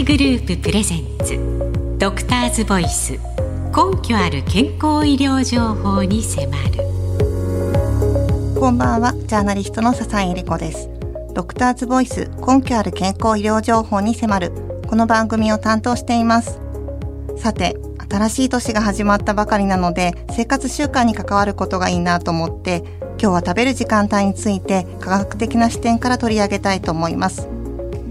会グループプレゼンツ。ドクターズボイス。根拠ある健康医療情報に迫る。こんばんは。ジャーナリストの笹井恵理子です。ドクターズボイス。根拠ある健康医療情報に迫る。この番組を担当しています。さて新しい年が始まったばかりなので生活習慣に関わることがいいなと思って今日は食べる時間帯について科学的な視点から取り上げたいと思います。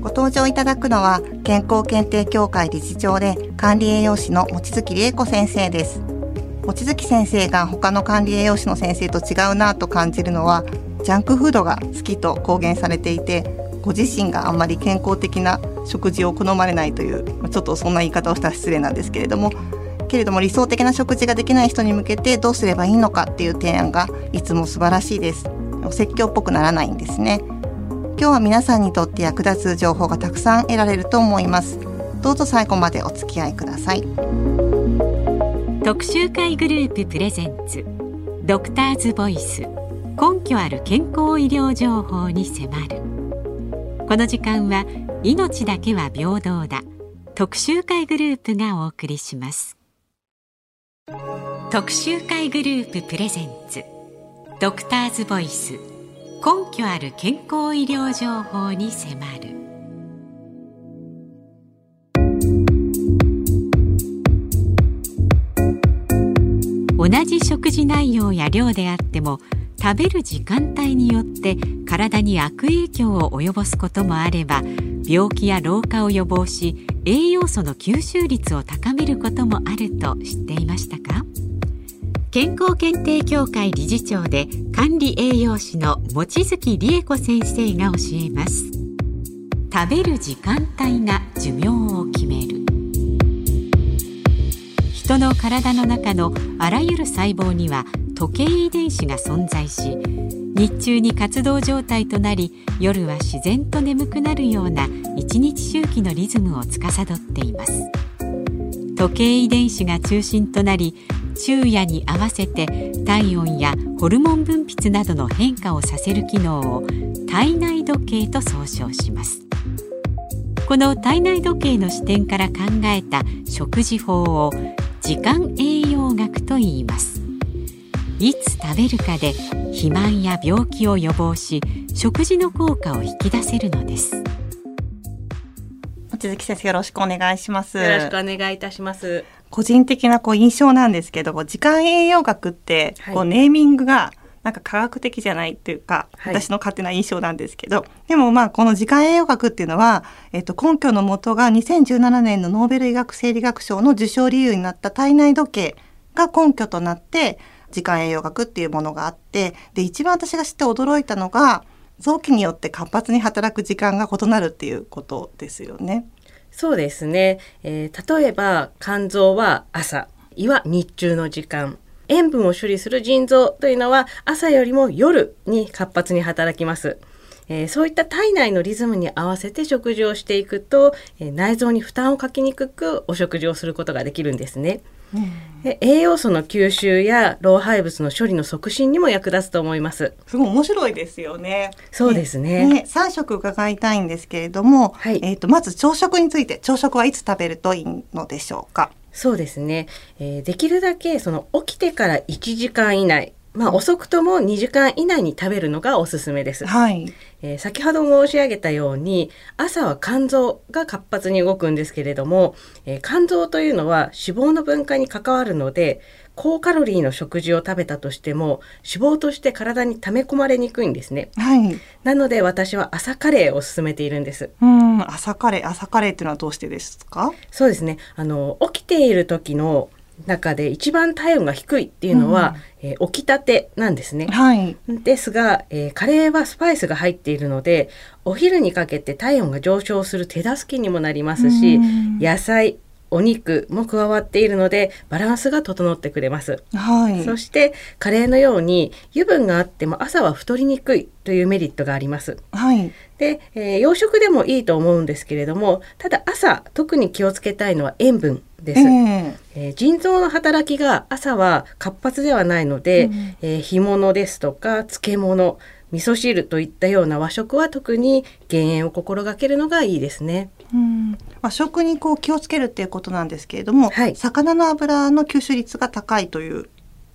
ご登場いただくのは健康検定協会理事長で管理栄養士の望月理恵子先生です。望月先生が他の管理栄養士の先生と違うなと感じるのはジャンクフードが好きと公言されていてご自身があんまり健康的な食事を好まれないというちょっとそんな言い方をしたら失礼なんですけれどもけれども理想的な食事ができない人に向けてどうすればいいのかっていう提案がいつも素晴らしいです。お説教っぽくならないんですね。今日は皆さんにとって役立つ情報がたくさん得られると思います。どうぞ最後までお付き合いください。特集会グループプレゼンツドクターズボイス根拠ある健康医療情報に迫る。この時間は命だけは平等だ特集会グループがお送りします。特集会グループプレゼンツドクターズボイス根拠ある健康医療情報に迫る。同じ食事内容や量であっても食べる時間帯によって体に悪影響を及ぼすこともあれば病気や老化を予防し栄養素の吸収率を高めることもあると知っていましたか？健康検定協会理事長で管理栄養士の望月理恵子先生が教えます。食べる時間帯が寿命を決める。人の体の中のあらゆる細胞には時計遺伝子が存在し日中に活動状態となり夜は自然と眠くなるような一日周期のリズムを司っています。時計遺伝子が中心となり昼夜に合わせて体温やホルモン分泌などの変化をさせる機能を体内時計と総称します。この体内時計の視点から考えた食事法を時間栄養学と言います。いつ食べるかで肥満や病気を予防し食事の効果を引き出せるのです。望月先生よろしくお願いします。よろしくお願いいたします個人的なこう印象なんですけど時間栄養学ってこうネーミングがなんか科学的じゃないっていうか、はい、私の勝手な印象なんですけどでもまあこの時間栄養学っていうのは、えっと、根拠のもとが2017年のノーベル医学生理学賞の受賞理由になった体内時計が根拠となって時間栄養学っていうものがあってで一番私が知って驚いたのが臓器によって活発に働く時間が異なるっていうことですよね。そうですね、えー、例えば肝臓は朝胃は日中の時間塩分を処理する腎臓というのは朝よりも夜に活発に働きます。えー、そういった体内のリズムに合わせて食事をしていくと、えー、内臓に負担をかけにくくお食事をすることができるんですね。栄養素の吸収や老廃物の処理の促進にも役立つと思います。すごい面白いですよね。そうですね。ね三食伺いたいんですけれども、はい、えっ、ー、とまず朝食について朝食はいつ食べるといいのでしょうか？そうですね。えー、できるだけその起きてから1時間以内、まあ、遅くとも2時間以内に食べるのがおすすめです。はい。えー、先ほど申し上げたように朝は肝臓が活発に動くんですけれども、えー、肝臓というのは脂肪の分解に関わるので高カロリーの食事を食べたとしても脂肪として体に溜め込まれにくいんですね。はい。なので私は朝カレーを勧めているんです。うん、朝カレー、朝カレーっていうのはどうしてですか？そうですね。あの起きている時の中で一番体温が低いっていうのは、うん、えー、起きたてなんですね。はい、ですが、えー、カレーはスパイスが入っているのでお昼にかけて体温が上昇する手助けにもなりますし、うん、野菜お肉も加わっているのでバランスが整ってくれます、はい、そしてカレーのように油分があっても朝は太りにくいというメリットがあります、はい、で、えー、洋食でもいいと思うんですけれどもただ朝特に気をつけたいのは塩分です、えー、えー、腎臓の働きが朝は活発ではないので、うん、えー、干物ですとか漬物味噌汁といったような和食は特に減塩を心がけるのがいいですね。うんまあ、食にこう気をつけるっていうことなんですけれども、はい魚の油の吸収率が高いという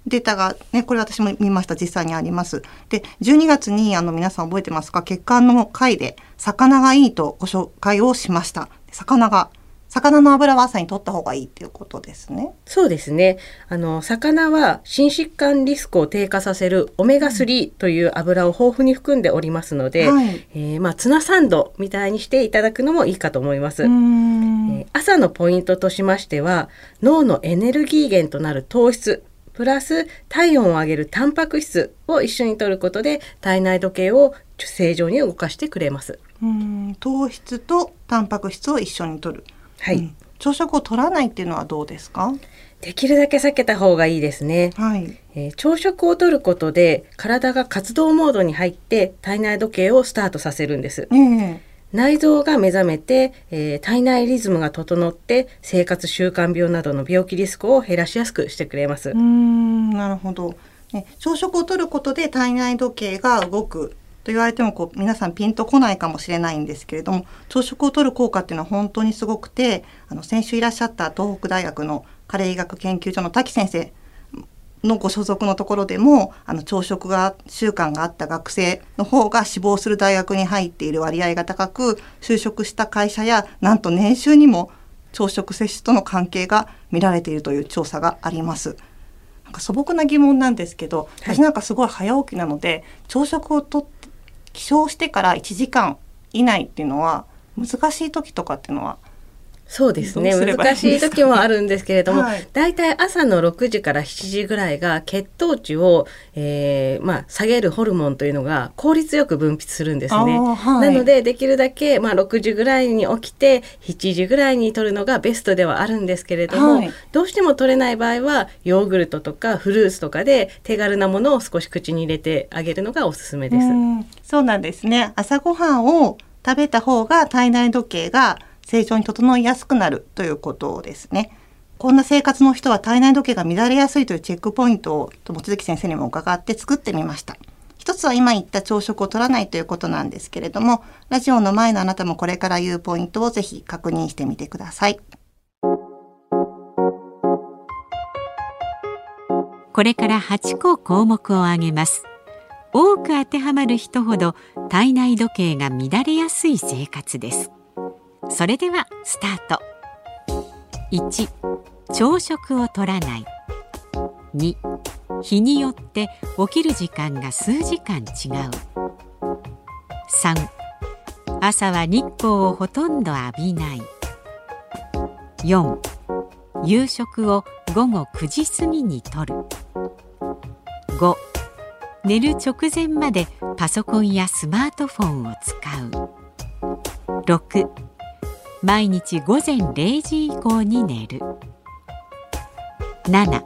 データがねこれ私も見ました実際にあります。で12月にあの皆さん覚えてますか？血管の回で魚がいいとご紹介をしました。魚が魚の油は朝に取った方がいいっていうことですね。そうですね。あの、魚は心疾患リスクを低下させるオメガ3という油を豊富に含んでおりますので、はいえーまあ、ツナサンドみたいにしていただくのもいいかと思います。えー朝のポイントとしましては脳のエネルギー源となる糖質プラス体温を上げるタンパク質を一緒に摂ることで体内時計を正常に動かしてくれます。うーん糖質とタンパク質を一緒に摂る。はい、うん朝食を取らないっていうのはどうですか？できるだけ避けた方がいいですね。はい。えー朝食をとることで体が活動モードに入って体内時計をスタートさせるんです。ええ内臓が目覚めて、えー体内リズムが整って生活習慣病などの病気リスクを減らしやすくしてくれますうー。んなるほど、ね。朝食をとることで体内時計が動くと言われてもこう皆さんピンとこないかもしれないんですけれども朝食をとる効果っていうのは本当にすごくてあの先週いらっしゃった東北大学の加齢医学研究所の滝先生のご所属のところでもあの朝食が習慣があった学生の方が死亡する大学に入っている割合が高く就職した会社やなんと年収にも朝食摂取との関係が見られているという調査があります。なんか素朴な疑問なんですけど、はい私なんかすごい早起きなので朝食をとって起床してから1時間以内っていうのは難しい時とかっていうのはそうですね。難しい時もあるんですけれども、はい。だいたい朝の6時から7時ぐらいが血糖値を、えーまあ、下げるホルモンというのが効率よく分泌するんですね。はい。なのでできるだけ、まあ、6時ぐらいに起きて7時ぐらいに摂るのがベストではあるんですけれども、はい。どうしても取れない場合はヨーグルトとかフルーツとかで手軽なものを少し口に入れてあげるのがおすすめです。うん。そうなんですね。朝ごはんを食べた方が体内時計が正常に整いやすくなるということですね。こんな生活の人は体内時計が乱れやすいというチェックポイントを望月先生にも伺って作ってみました。一つは今言った朝食を取らないということなんですけれどもラジオの前のあなたもこれから言うポイントをぜひ確認してみてください。これから8個項目を挙げます。多く当てはまる人ほど体内時計が乱れやすい生活です。それではスタート。1朝食を取らない。2日によって起きる時間が数時間違う。3朝は日光をほとんど浴びない。4夕食を午後9時過ぎにとる。5寝る直前までパソコンやスマートフォンを使う。6毎日午前0時以降に寝る。7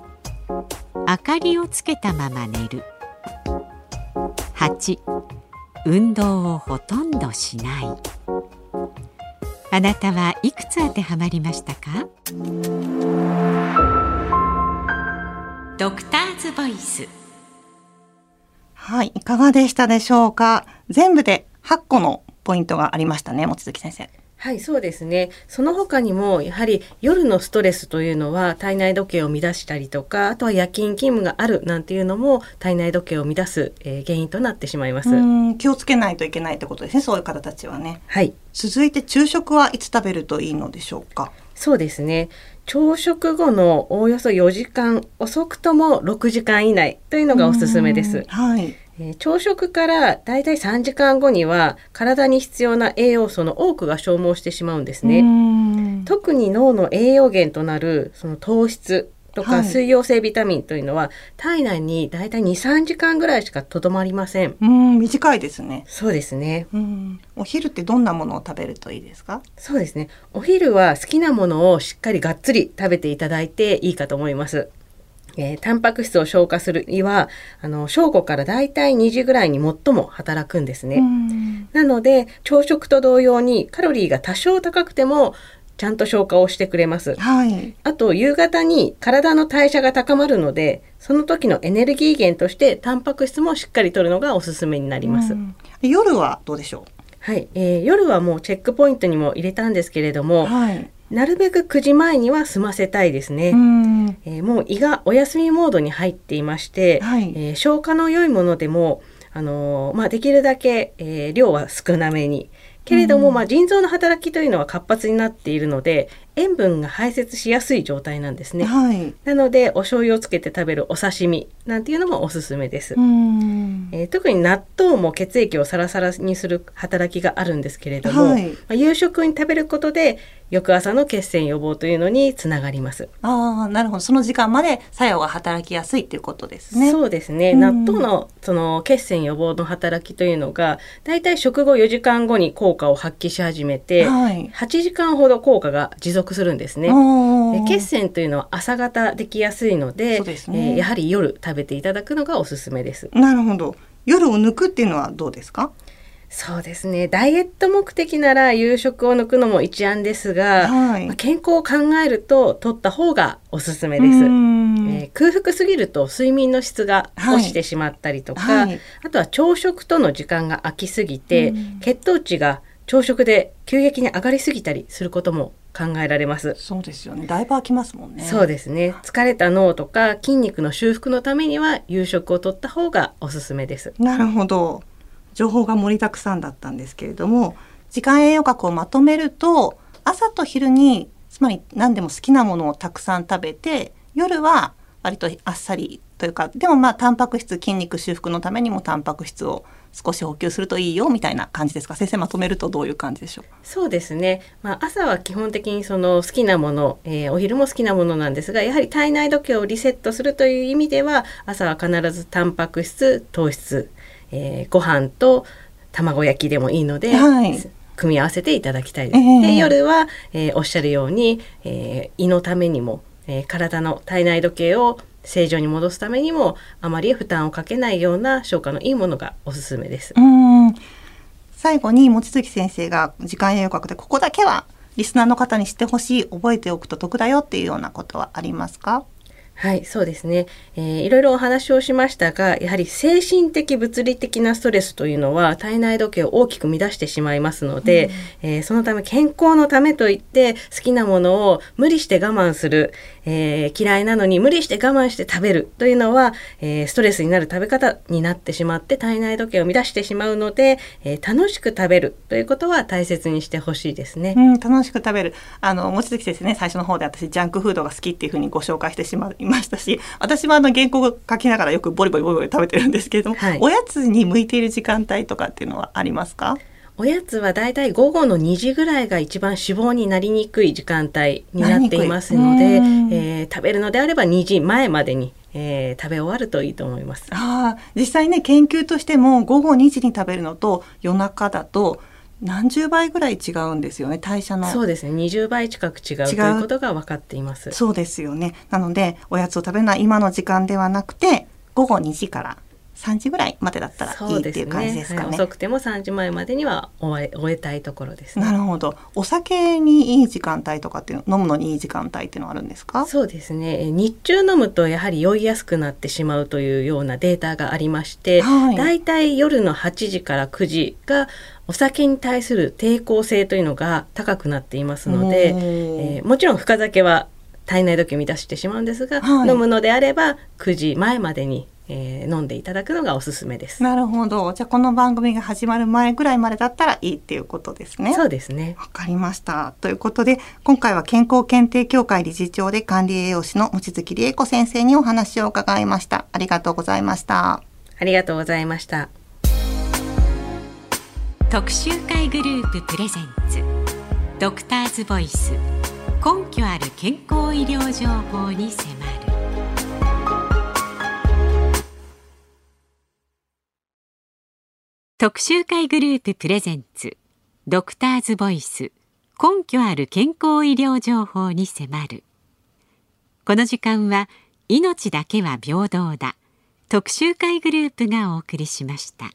明かりをつけたまま寝る。8運動をほとんどしない。あなたはいくつ当てはまりましたか？ドクターズボイス。はいいかがでしたでしょうか？全部で8個のポイントがありましたね望月先生。はい、そうですね。その他にも、やはり夜のストレスというのは体内時計を乱したりとか、あとは夜勤勤務があるなんていうのも体内時計を乱す、えー原因となってしまいます。うん気をつけないといけないってことですねそういう方たちはねはい、続いて昼食はいつ食べるといいのでしょうか？そうですね。朝食後のおおよそ4時間、遅くとも6時間以内というのがおすすめです。はいえー朝食からだいたい3時間後には体に必要な栄養素の多くが消耗してしまうんですね。ね特に脳の栄養源となるその糖質とはいか水溶性ビタミンというのは、体内にだいたい23時間ぐらいしかとどまりません。うん短いですねそうですね。うんお昼ってどんなものを食べるといいですか？そうですね。お昼は好きなものをしっかりがっつり食べていただいていいかと思います。えータンパク質を消化する胃はあの正午からだいたい2時ぐらいに最も働くんですね。うんなので朝食と同様にカロリーが多少高くてもちゃんと消化をしてくれます。はいあと夕方に体の代謝が高まるのでその時のエネルギー源としてタンパク質もしっかりとるのがおすすめになります。うん夜はどうでしょう？はい、えー夜はもうチェックポイントにも入れたんですけれども、はい。なるべく9時前には済ませたいですね。うん。えーもう胃がお休みモードに入っていまして、はいえー消化の良いものでも、あのーまあ、できるだけ、えー量は少なめにけれども、うんまあ、腎臓の働きというのは活発になっているので塩分が排泄しやすい状態なんですね。はい。なのでお醤油をつけて食べるお刺身なんていうのもおすすめです。うん。えー特に納豆も血液をサラサラにする働きがあるんですけれども、はいまあ、夕食に食べることで翌朝の血栓予防というのにつながります。ああ、なるほど。その時間まで作用が働きやすいっていうことですね。そうですね、うん納豆のその血栓予防の働きというのがだいたい食後4時間後に効果を発揮し始めて、はい。8時間ほど効果が持続するんですね。血栓というのは朝方できやすいのでそうですねえーやはり夜食べていただくのがおすすめです。なるほど。夜を抜くっていうのはどうですか？そうですねダイエット目的なら夕食を抜くのも一案ですが、はいまあ健康を考えると取った方がおすすめです。うんえー空腹すぎると睡眠の質が落ちてしまったりとか、はいあとは朝食との時間が空きすぎて、うん血糖値が朝食で急激に上がりすぎたりすることも考えられます。そうですよね。だいぶ空きますもんね。そうですね疲れた脳とか筋肉の修復のためには夕食をとった方がおすすめです。なるほど。情報が盛りだくさんだったんですけれども、時間栄養学をまとめると、朝と昼に、つまり何でも好きなものをたくさん食べて、夜は割とあっさりというか、でもまあタンパク質、筋肉修復のためにもタンパク質を少し補給するといいよみたいな感じですか？先生まとめるとどういう感じでしょう？そうですね、まあ、朝は基本的にその好きなもの、えーお昼も好きなものなんですがやはり体内時計をリセットするという意味では朝は必ずタンパク質糖質、えーご飯と卵焼きでもいいので、はい組み合わせていただきたいです。ええで夜は、えーおっしゃるように、えー胃のためにも、えー体の体内時計を正常に戻すためにもあまり負担をかけないような消化のいいものがおすすめです。うん最後に望月先生が時間栄養学でここだけはリスナーの方に知ってほしい覚えておくと得だよっていうようなことはありますか？はい、そうですね、えーいろいろお話をしましたが、やはり精神的物理的なストレスというのは体内時計を大きく乱してしまいますので、えーそのため健康のためといって好きなものを無理して我慢する、えー嫌いなのに無理して我慢して食べるというのは、えーストレスになる食べ方になってしまって体内時計を乱してしまうので、えー楽しく食べるということは大切にしてほしいですね。うん、楽しく食べる。あの、望月先生ね、最初の方で私、ジャンクフードが好きっていうふうにご紹介してしまいましたし、私もあの、原稿を書きながらよくボリボリボリボリ食べてるんですけれども、はいおやつに向いている時間帯とかっていうのはありますか？おやつはだいたい午後の2時ぐらいが一番脂肪になりにくい時間帯になっていますので、えー食べるのであれば2時前までに、えー食べ終わるといいと思います。ああ、実際ね、研究としても午後2時に食べるのと夜中だと何十倍ぐらい違うんですよね、代謝の。そうですね20倍近く違うと違ういうことが分かっています。そうですよね。なので、おやつを食べるのは今の時間ではなくて、午後2時から3時ぐらいまでだったらいいっていう感じですかはい。ね。遅くても3時前までには終え終えたいところですね。なるほど。お酒にいい時間帯とかっていうの、飲むのにいい時間帯っていうのはあるんですか？そうですね。えー日中飲むとやはり酔いやすくなってしまうというようなデータがありまして、はい。だいたい夜の8時から9時がお酒に対する抵抗性というのが高くなっていますので、えーもちろん深酒は体内時計を乱してしまうんですが、はい。飲むのであれば9時前までに、えー飲んでいただくのがおすすめです。なるほど。じゃあこの番組が始まる前ぐらいまでだったらいいっていうことですね。そうですね。わかりました。ということで、今回は健康検定協会理事長で管理栄養士の望月理恵子先生にお話を伺いました。ありがとうございました。ありがとうございました。特集会グループプレゼンツドクターズボイス根拠ある健康医療情報に迫る特集会グループプレゼンツドクターズボイス根拠ある健康医療情報に迫るこの時間は命だけは平等だ特集会グループがお送りしました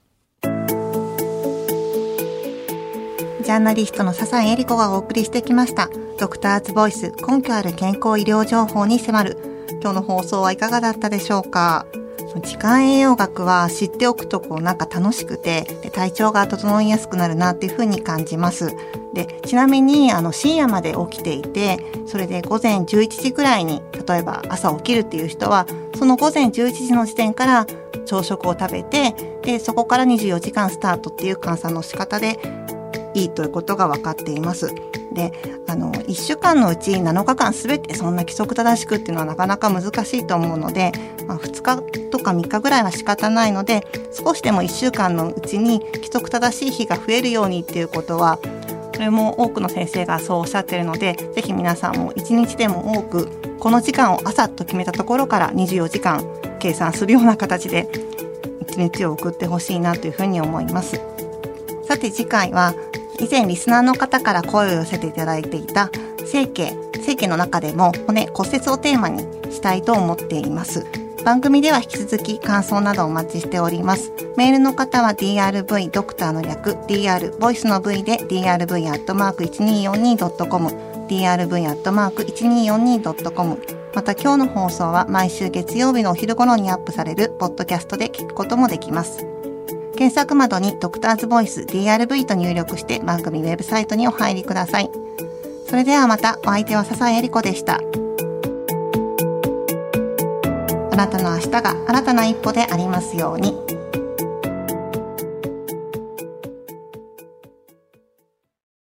ジャーナリストの笹井恵理子がお送りしてきました。ドクターズボイス根拠ある健康医療情報に迫る。今日の放送はいかがだったでしょうか？時間栄養学は知っておくとこうなんか楽しくてで体調が整いやすくなるなっていうふうに感じます。でちなみにあの深夜まで起きていてそれで午前11時ぐらいに例えば朝起きるっていう人はその午前11時の時点から朝食を食べてでそこから24時間スタートっていう換算の仕方でいいということが分かっています。であの1週間のうち7日間全てそんな規則正しくっていうのはなかなか難しいと思うので、まあ、2日とか3日ぐらいは仕方ないので少しでも1週間のうちに規則正しい日が増えるようにっていうことはそれも多くの先生がそうおっしゃってるので是非皆さんも1日でも多くこの時間を朝と決めたところから24時間計算するような形で1日を送ってほしいなというふうに思います。さて次回は以前リスナーの方から声を寄せていただいていた整形整形の中でも骨骨折をテーマにしたいと思っています。番組では引き続き感想などお待ちしております。メールの方は drv ドクターの略 dr ボイスの V で drv.1242.com drv.1242.com また今日の放送は毎週月曜日のお昼頃にアップされるポッドキャストで聞くこともできます。検索窓にドクターズボイス DRV と入力して番組ウェブサイトにお入りください。それではまたお相手は笹江理子でした。あなたの明日が新たな一歩でありますように。